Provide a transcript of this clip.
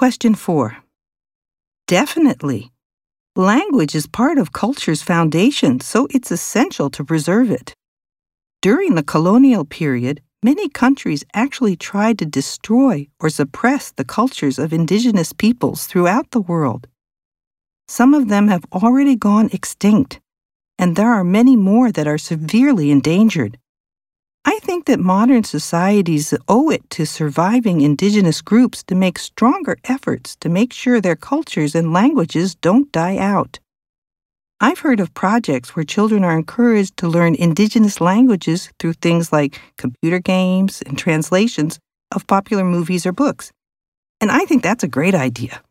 Question 4. Definitely. Language is part of culture's foundation, so it's essential to preserve it. During the colonial period, many countries actually tried to destroy or suppress the cultures of indigenous peoples throughout the world. Some of them have already gone extinct, and there are many more that are severely endangered. Think that modern societies owe it to surviving indigenous groups to make stronger efforts to make sure their cultures and languages don't die out. I've heard of projects where children are encouraged to learn indigenous languages through things like computer games and translations of popular movies or books. And I think that's a great idea.